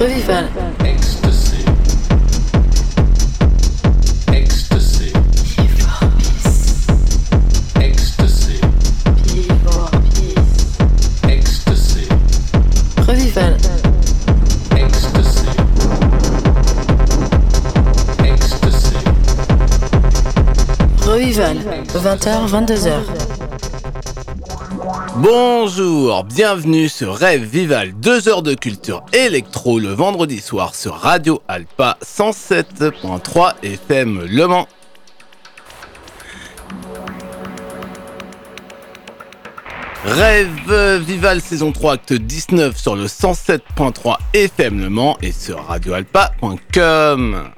Revival. Ecstasy. Ecstasy. Ecstasy. Ecstasy. Revival. Ecstasy. Ecstasy. Revival. 20h, 22h. Bonjour, bienvenue sur Rêve Vival, 2 heures de culture électro le vendredi soir sur Radio Alpa 107.3 FM Le Mans. Rêve Vival saison 3 acte 19 sur le 107.3 FM Le Mans et sur radioalpa.com.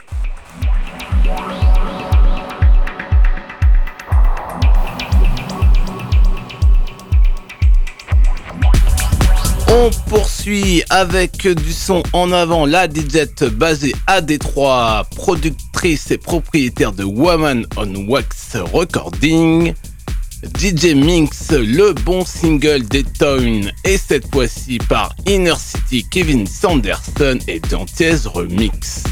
On poursuit avec du son en avant la DJ basée à Détroit, productrice et propriétaire de Woman on Wax Recording. DJ Minx, le bon single des Town, et cette fois-ci par Inner City Kevin Sanderson et Dantiez Remix.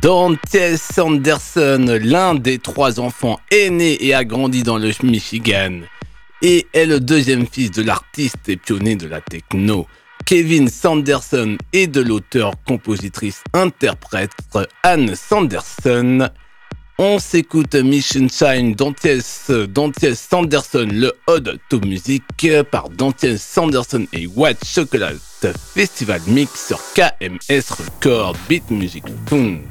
Dante Sanderson, l'un des trois enfants, est né et a grandi dans le Michigan et est le deuxième fils de l'artiste et pionnier de la techno. Kevin Sanderson et de l'auteur-compositrice-interprète Anne Sanderson. On s'écoute Mission Shine d'Anties Sanderson, le Ode to Music par Dantiès Sanderson et White Chocolate Festival Mix sur KMS Record Beat Music Fund.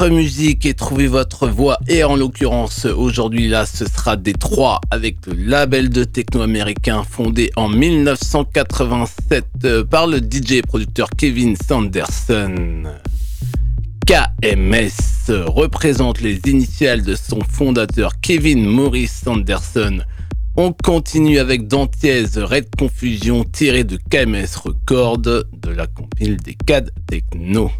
Votre musique et trouvez votre voix. Et en l'occurrence, aujourd'hui, là, ce sera Détroit avec le label de techno américain fondé en 1987 euh, par le DJ et producteur Kevin Sanderson. KMS représente les initiales de son fondateur Kevin Maurice Sanderson. On continue avec Dantiez Red Confusion tiré de KMS Record de la compile des CAD Techno.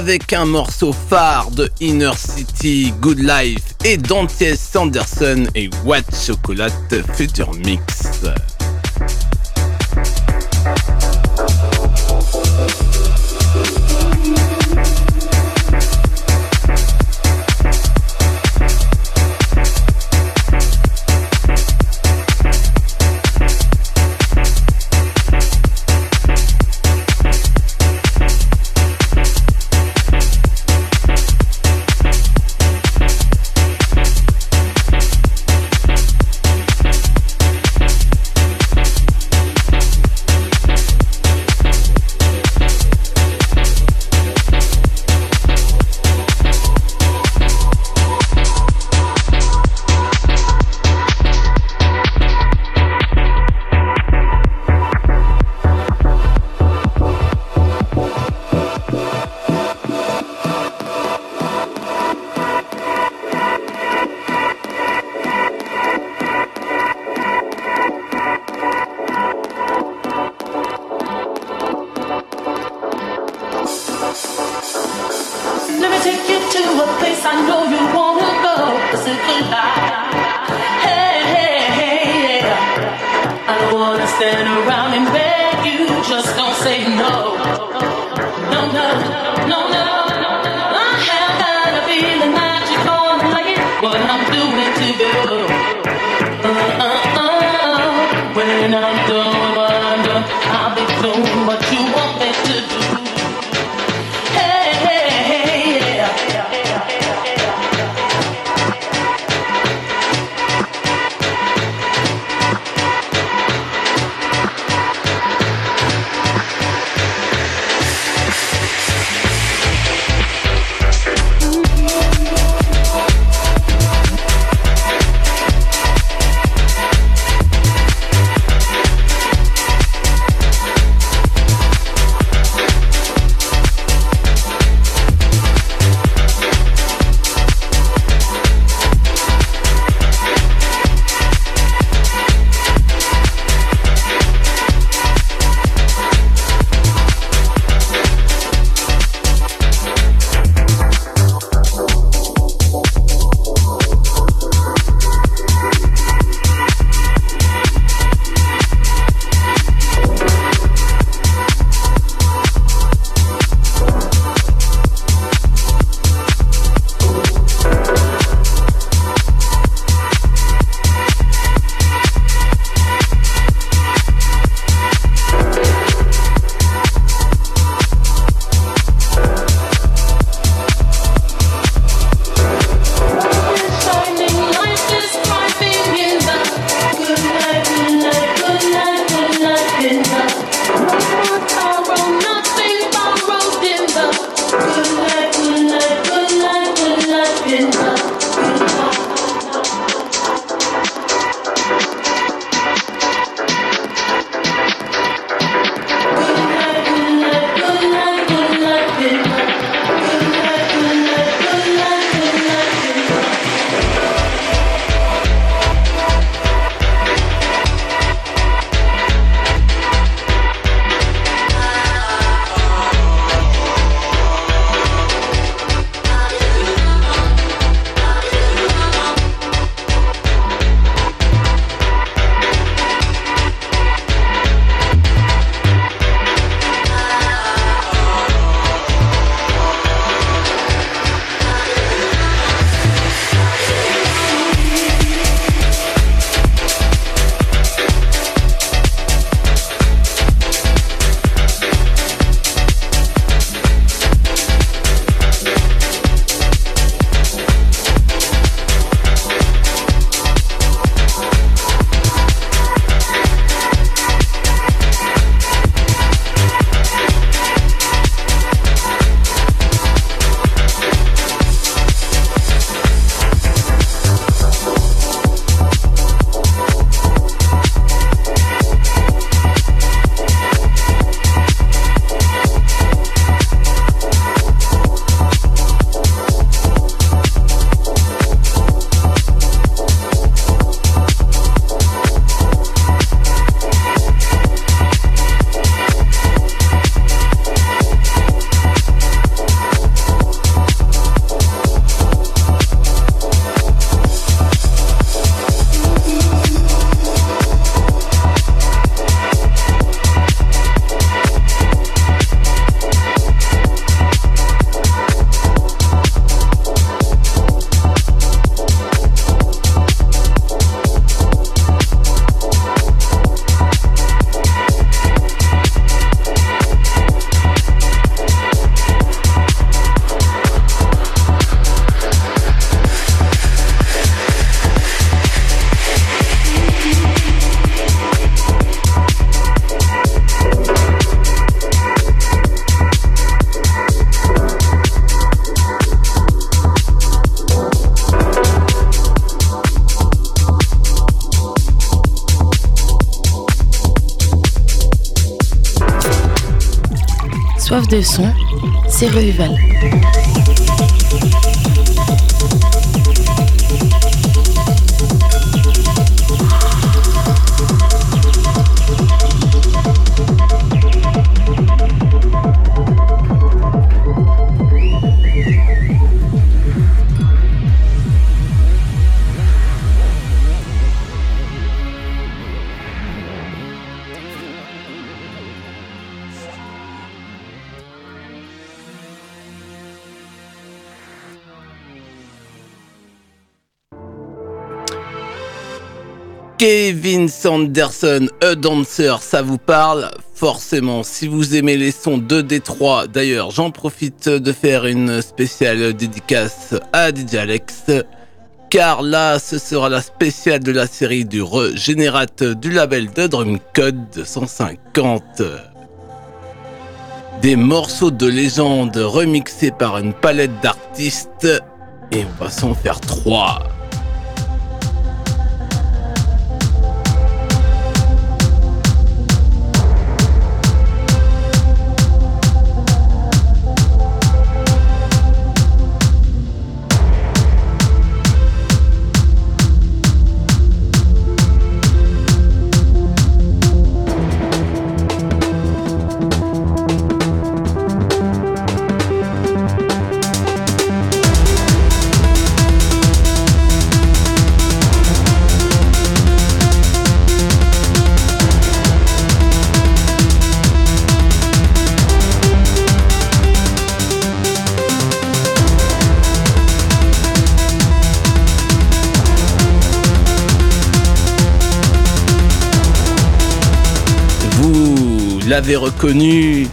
Avec un morceau phare de Inner City, Good Life et Dante Sanderson et White Chocolate Future Mix. De son, c'est Revival. Sanderson, A Dancer, ça vous parle Forcément, si vous aimez les sons de Détroit, d'ailleurs, j'en profite de faire une spéciale dédicace à DJ Alex, car là, ce sera la spéciale de la série du Regénérate du label de Drum Code 150. Des morceaux de légende remixés par une palette d'artistes, et on va s'en faire trois. Reconnu.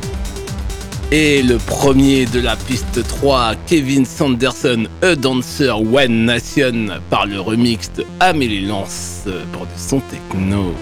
Et le premier de la piste 3, Kevin Sanderson, A Dancer One Nation, par le remix de Amélie Lance pour du son techno.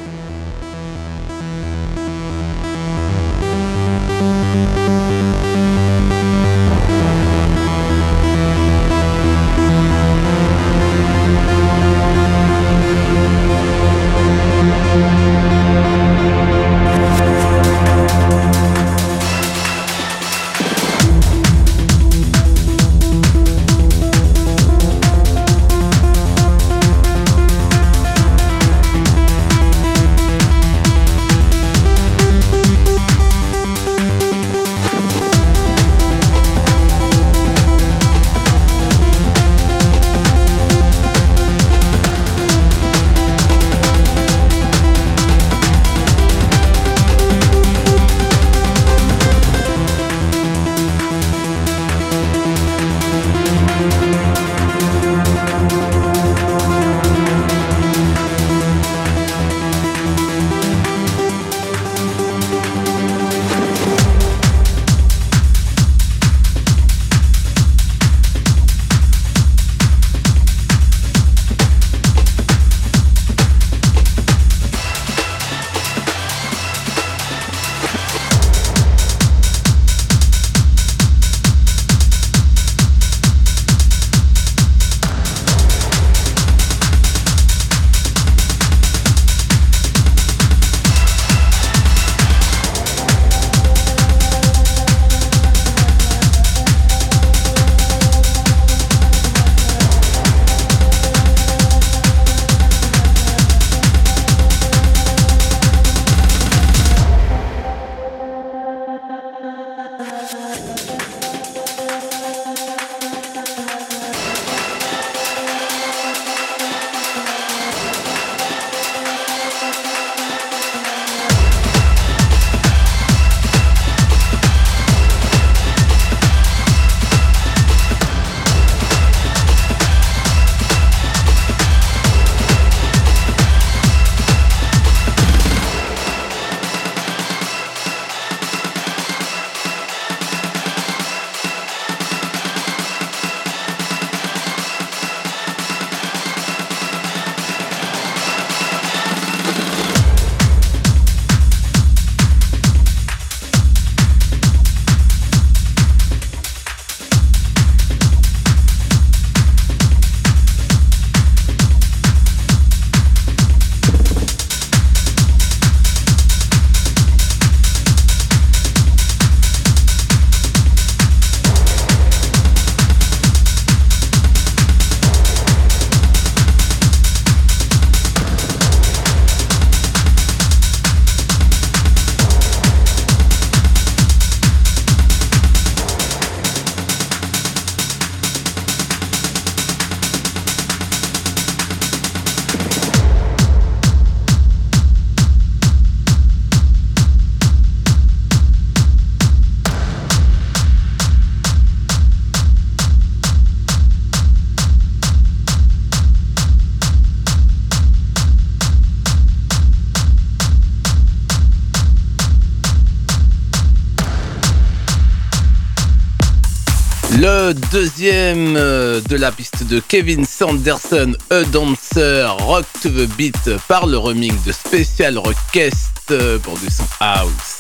Deuxième euh, de la piste de Kevin Sanderson, A Dancer, Rock to the Beat par le remix de Special Request pour du son house.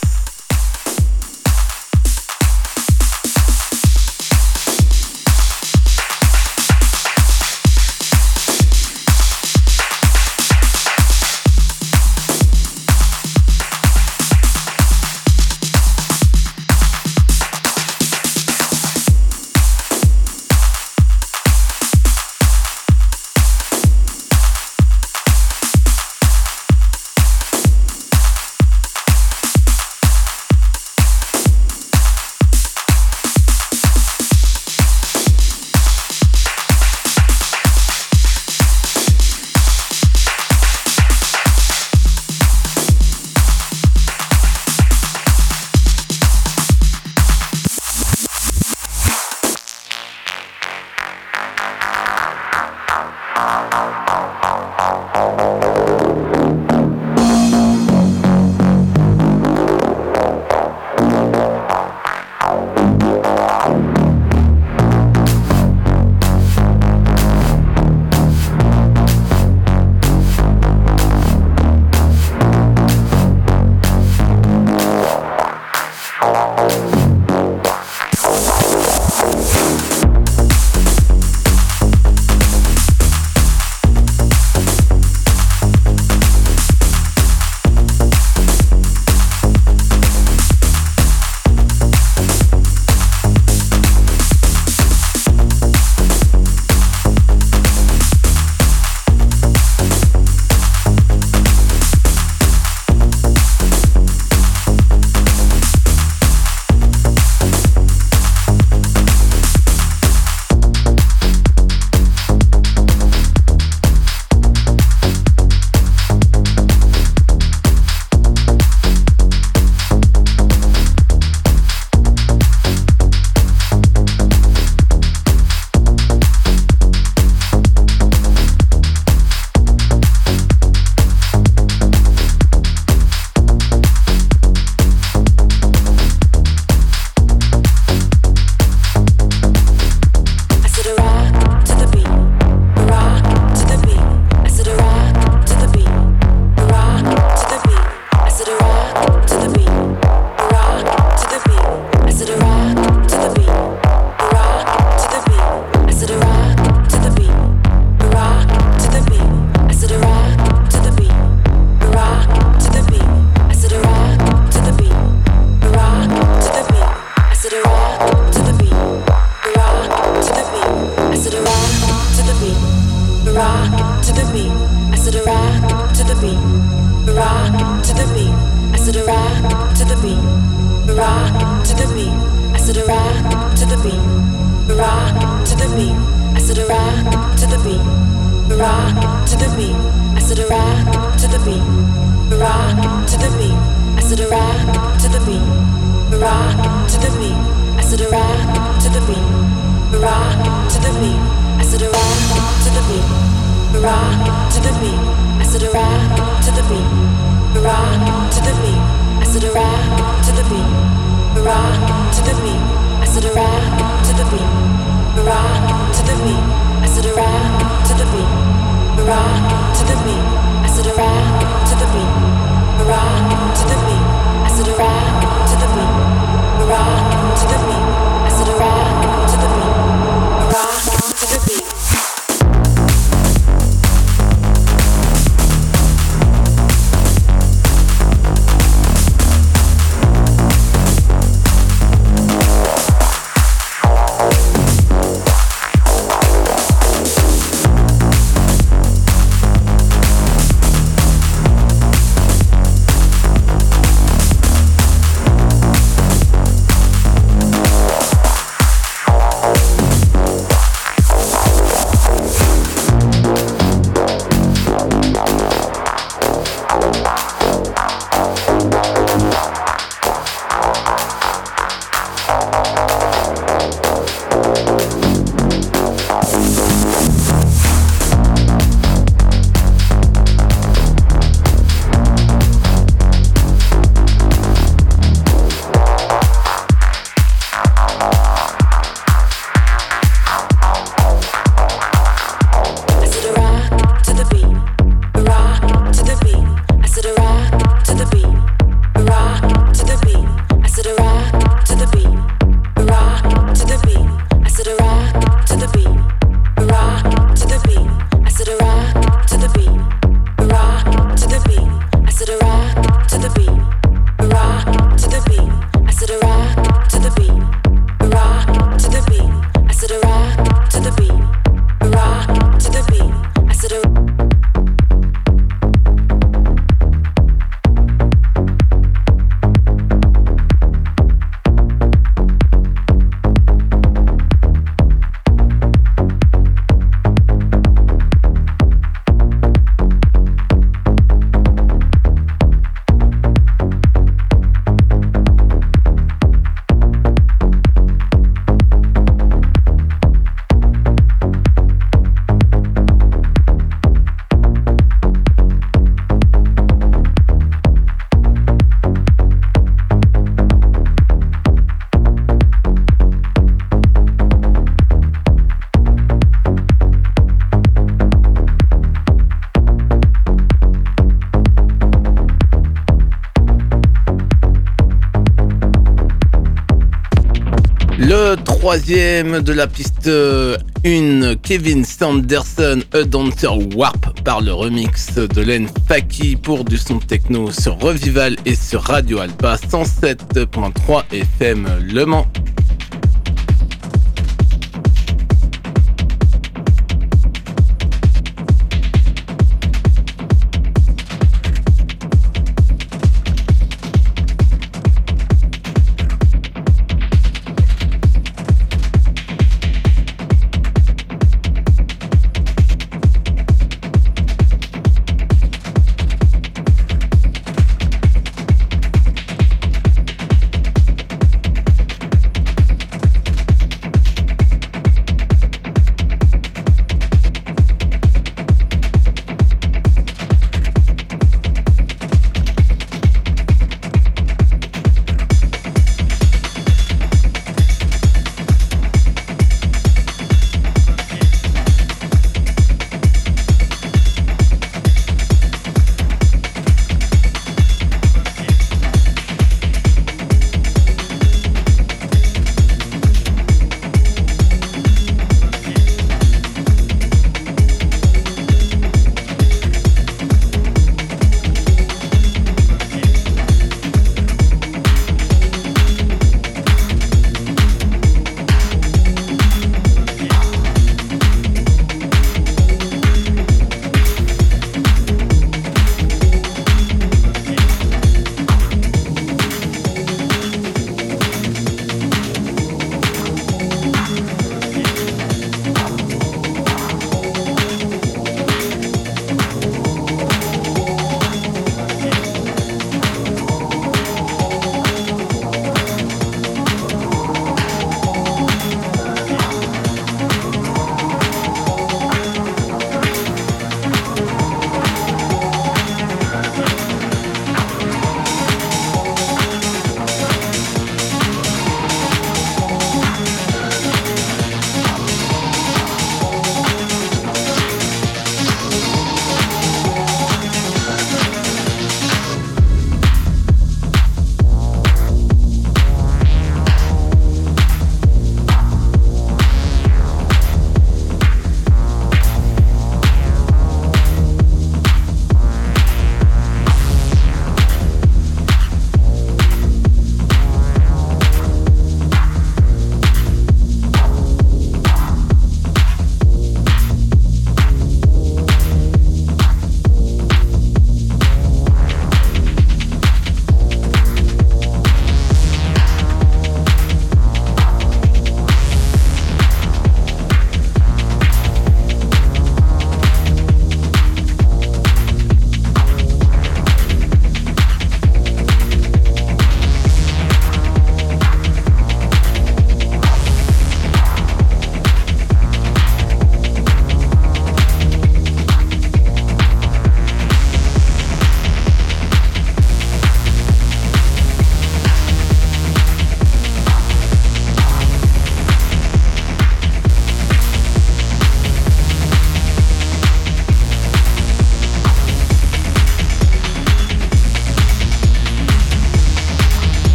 Troisième de la piste 1, Kevin Sanderson, A Dancer Warp par le remix de Len Faki pour du son techno sur Revival et sur Radio Alpha 107.3 FM Le Mans.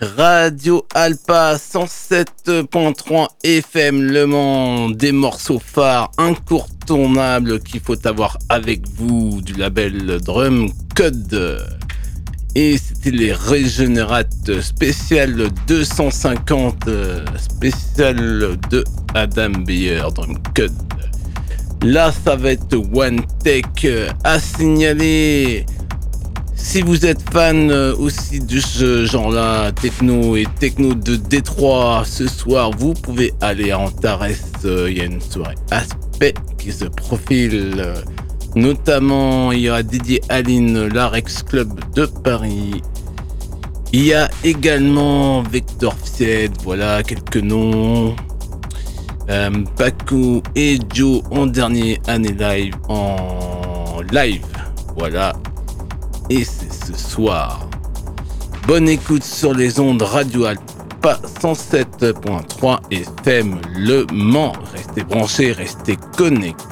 Radio Alpa 107.3 FM Le Mans, des morceaux phares incontournables qu'il faut avoir avec vous du label Drum Code. Et c'était les régénérates spéciales 250 spécial de Adam Beyer Drum Code. Là, ça va être One Tech à signaler. Si vous êtes fan euh, aussi de ce genre-là, techno et techno de Détroit, ce soir, vous pouvez aller à Antares. Euh, il y a une soirée aspect qui se profile. Notamment, il y aura Didier Aline, l'Arex Club de Paris. Il y a également Vector Fied, voilà quelques noms. Euh, Paco et Joe en dernier année live en live. Voilà, et c'est ce soir. Bonne écoute sur les ondes radio Alpa 107.3 FM Le Mans. Restez branchés, restez connectés.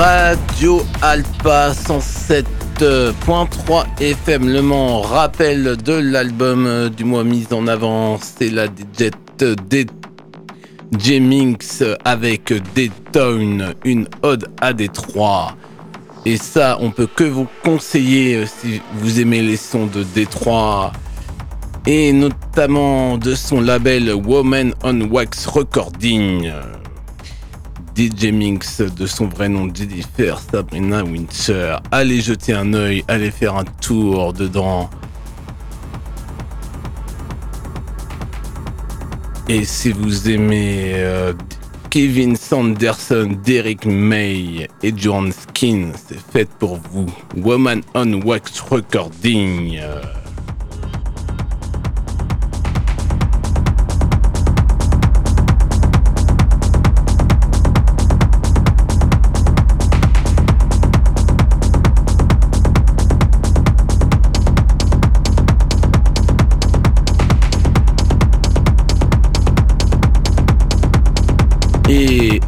Radio Alpa 107.3 FM Le Mans. Rappel de l'album du mois mis en avant, c'est la DJ J-Minx avec Dayton, une ode à Détroit. Et ça, on peut que vous conseiller euh, si vous aimez les sons de Détroit et notamment de son label Woman on Wax Recording. DJ Minx de son vrai nom Jennifer Sabrina Winter. Allez jeter un oeil, allez faire un tour dedans. Et si vous aimez euh, Kevin Sanderson, Derek May et John Skin, c'est fait pour vous. Woman on Wax Recording.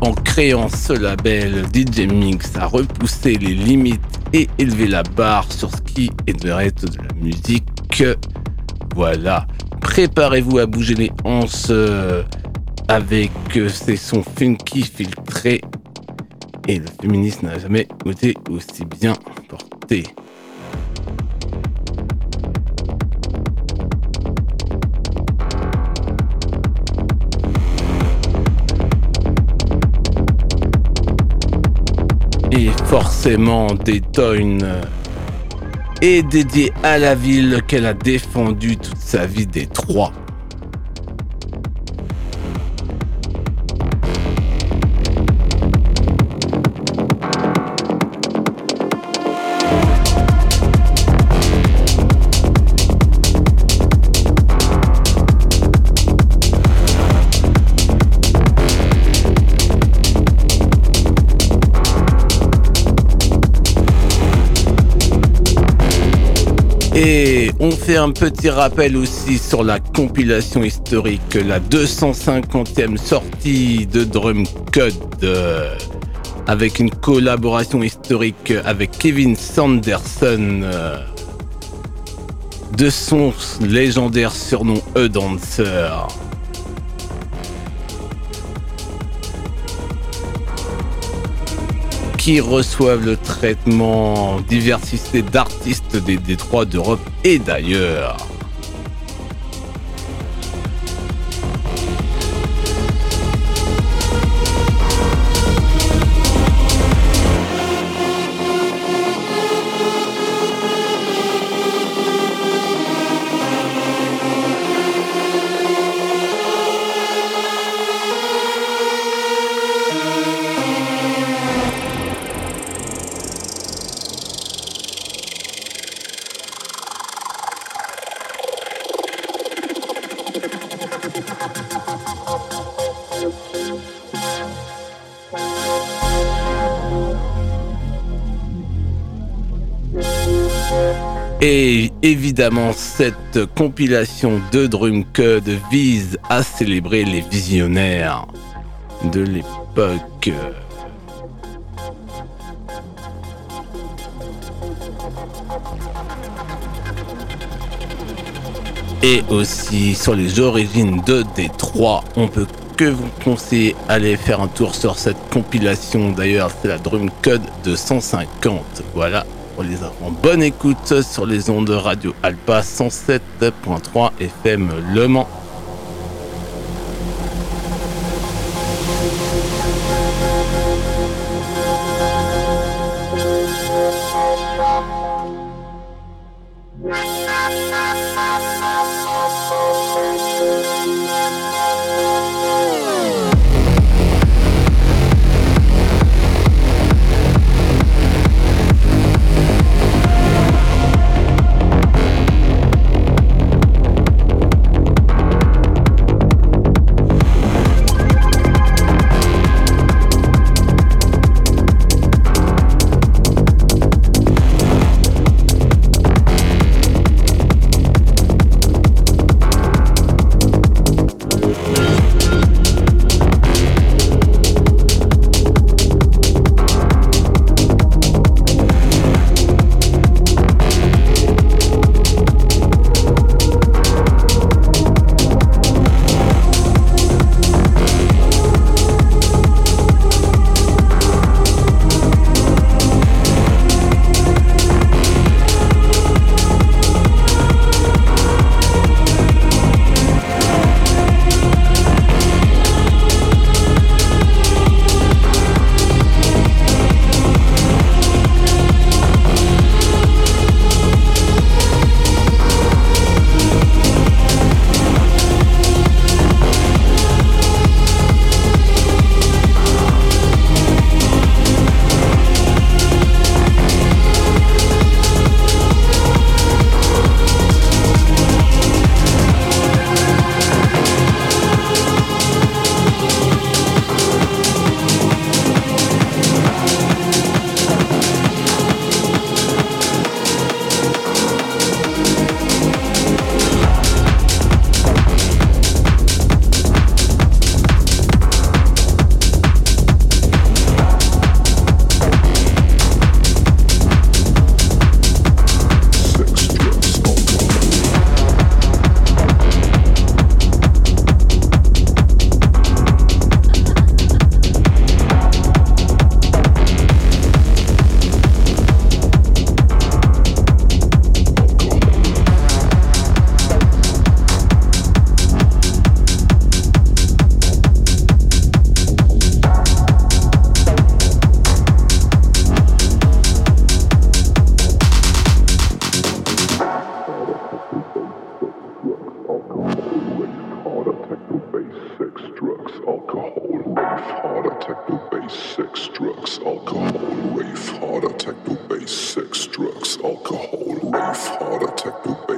En créant ce label, DJ Mix a repoussé les limites et élevé la barre sur ce qui est le reste de la musique. Voilà. Préparez-vous à bouger les hanches euh, avec euh, ces sons funky filtrés. Et le féminisme n'a jamais été aussi bien porté. Et forcément, Dayton est dédié à la ville qu'elle a défendue toute sa vie des trois. Et on fait un petit rappel aussi sur la compilation historique, la 250e sortie de Drum Code, euh, avec une collaboration historique avec Kevin Sanderson, euh, de son légendaire surnom E qui reçoivent le traitement diversité d'artistes des détroits d'Europe et d'ailleurs. Et évidemment, cette compilation de Drum Code vise à célébrer les visionnaires de l'époque. Et aussi sur les origines de Détroit, on peut que vous conseiller aller faire un tour sur cette compilation. D'ailleurs, c'est la Drum Code de 150. Voilà, les enfants. Bonne écoute sur les ondes de Radio Alpa 107.3 FM Le Mans. Techno bass, sex, drugs, alcohol, rave, heart attack, do.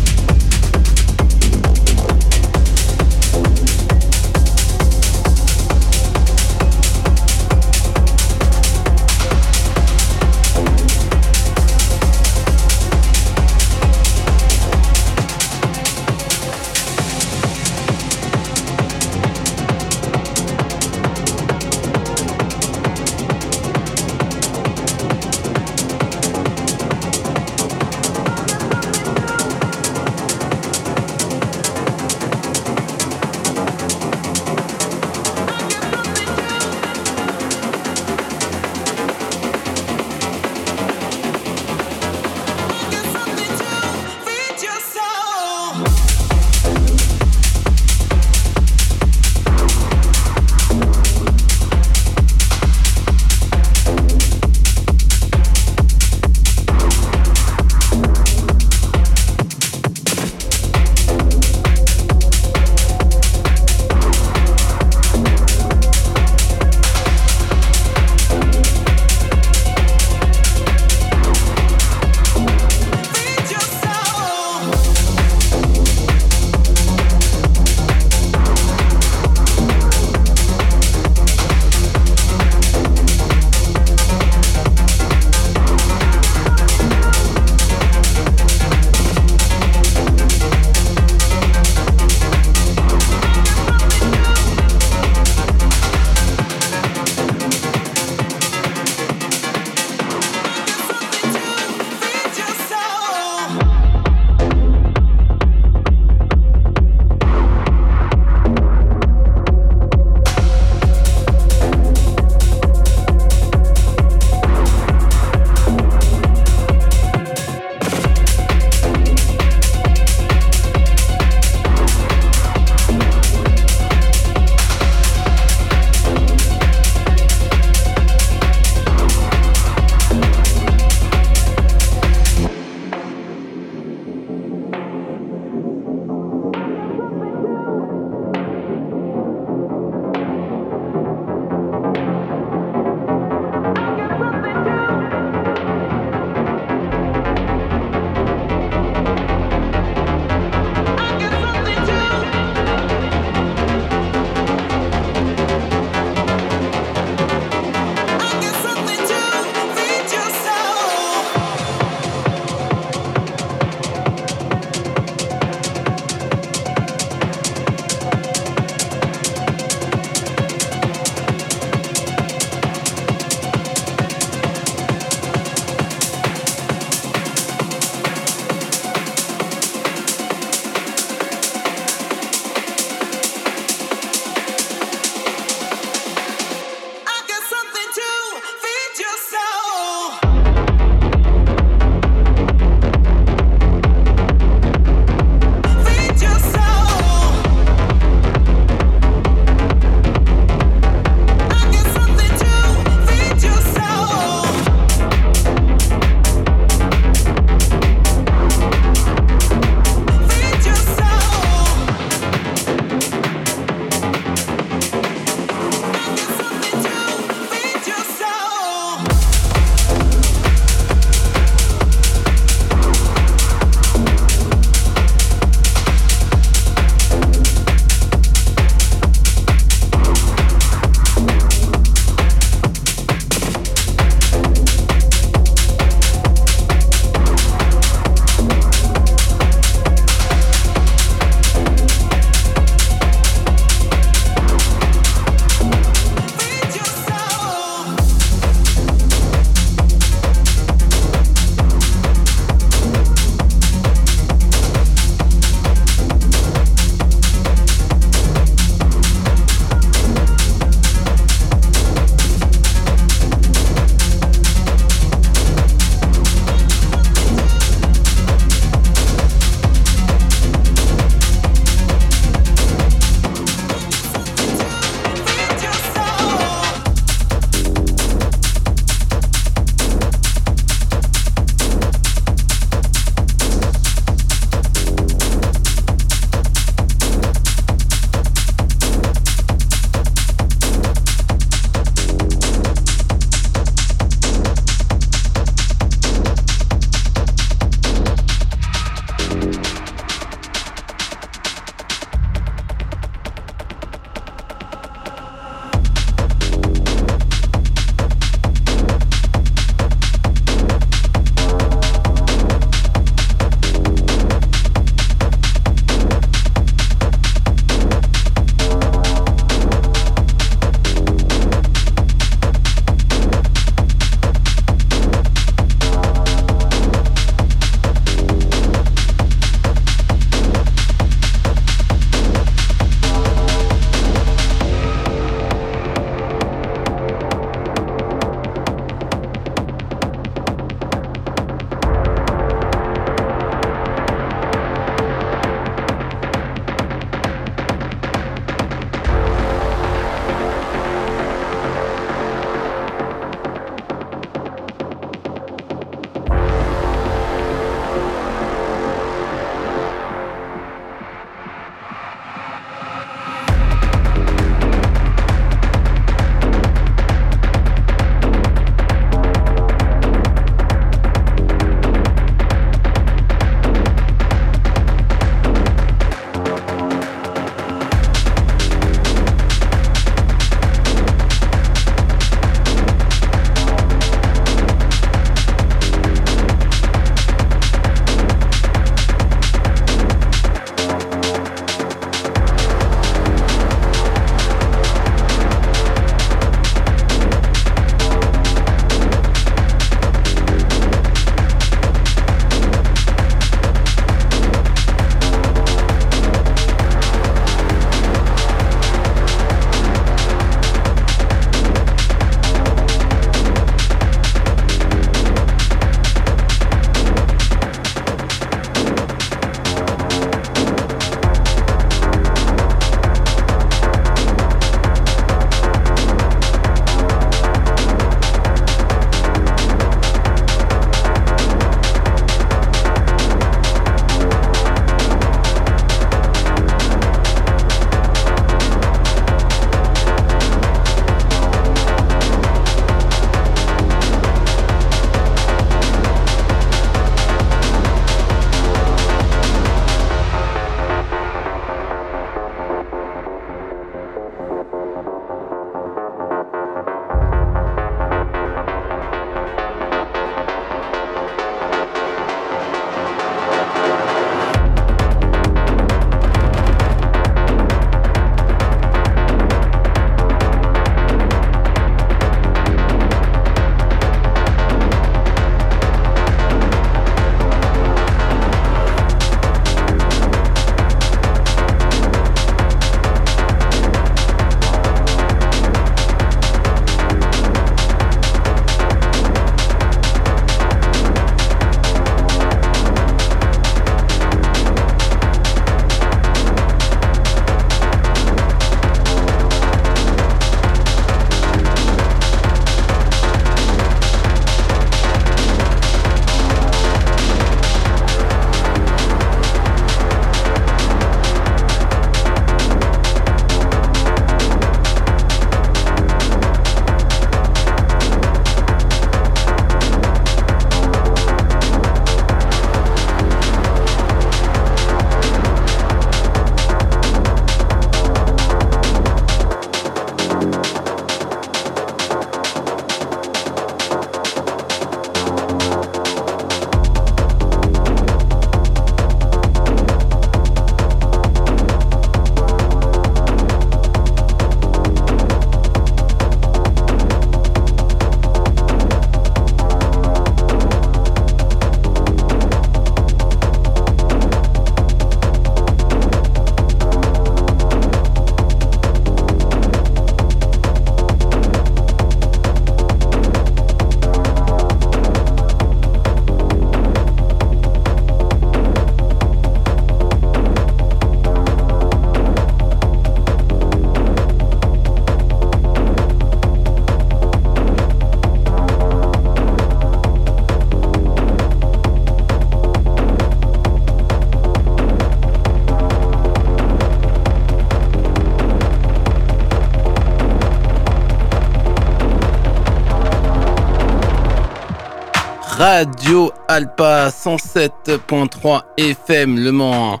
Alpa 107.3 FM Le Mans.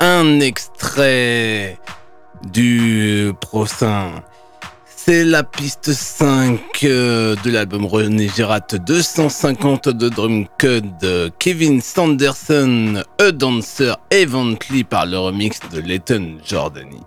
Un extrait du prochain. C'est la piste 5 euh, de l'album René Girard 250 de Drum Code. Kevin Sanderson, A Dancer, Eventually par le remix de Leighton Jordani.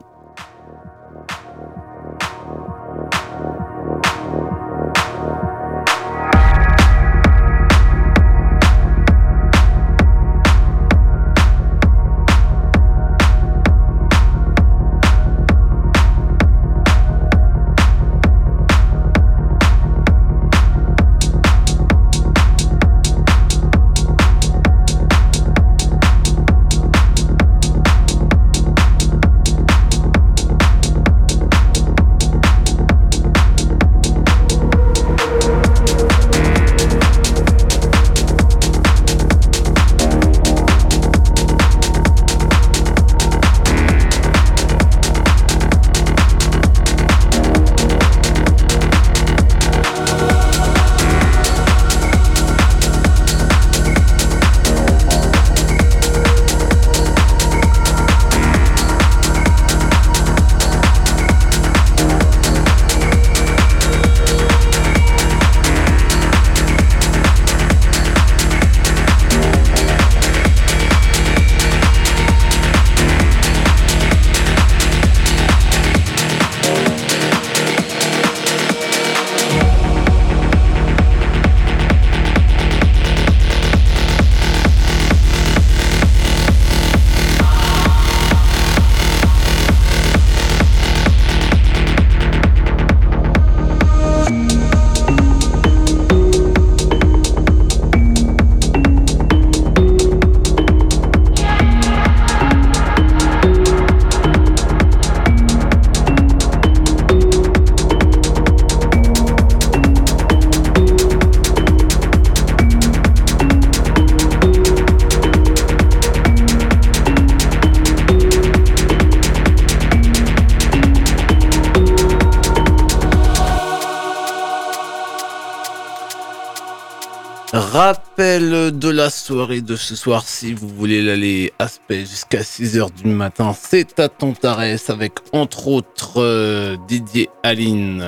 De la soirée de ce soir, si vous voulez l'aller aspect jusqu'à 6h du matin, c'est à Tontares avec entre autres euh, Didier Aline.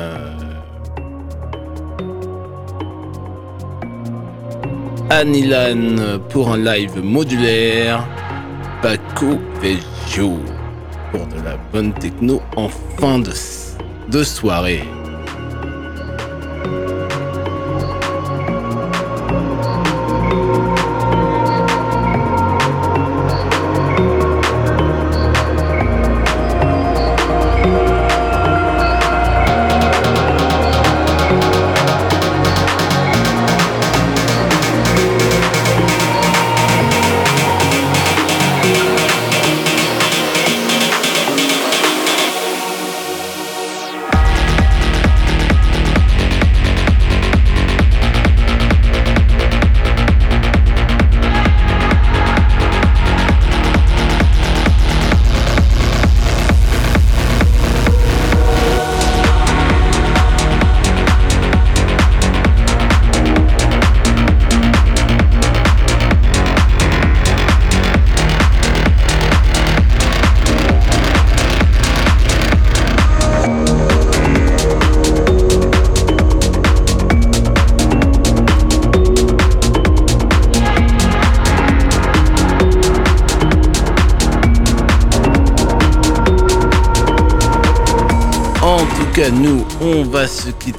Anilan pour un live modulaire, Paco Veggio pour de la bonne techno en fin de soirée.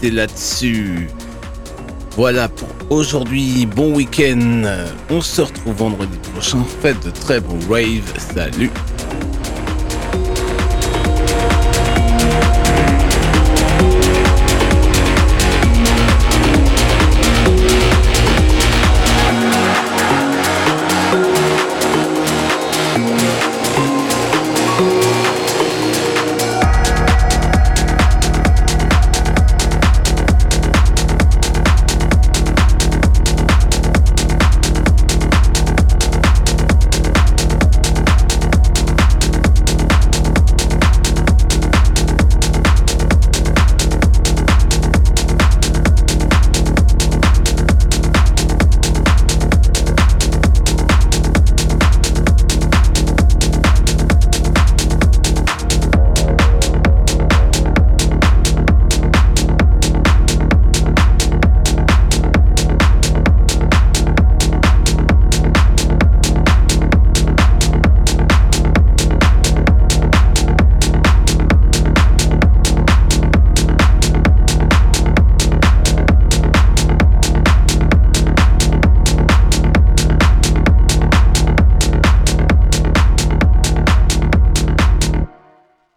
Là-dessus. Voilà pour aujourd'hui. Bon week-end. On se retrouve vendredi prochain. Faites de très bons raves. Salut.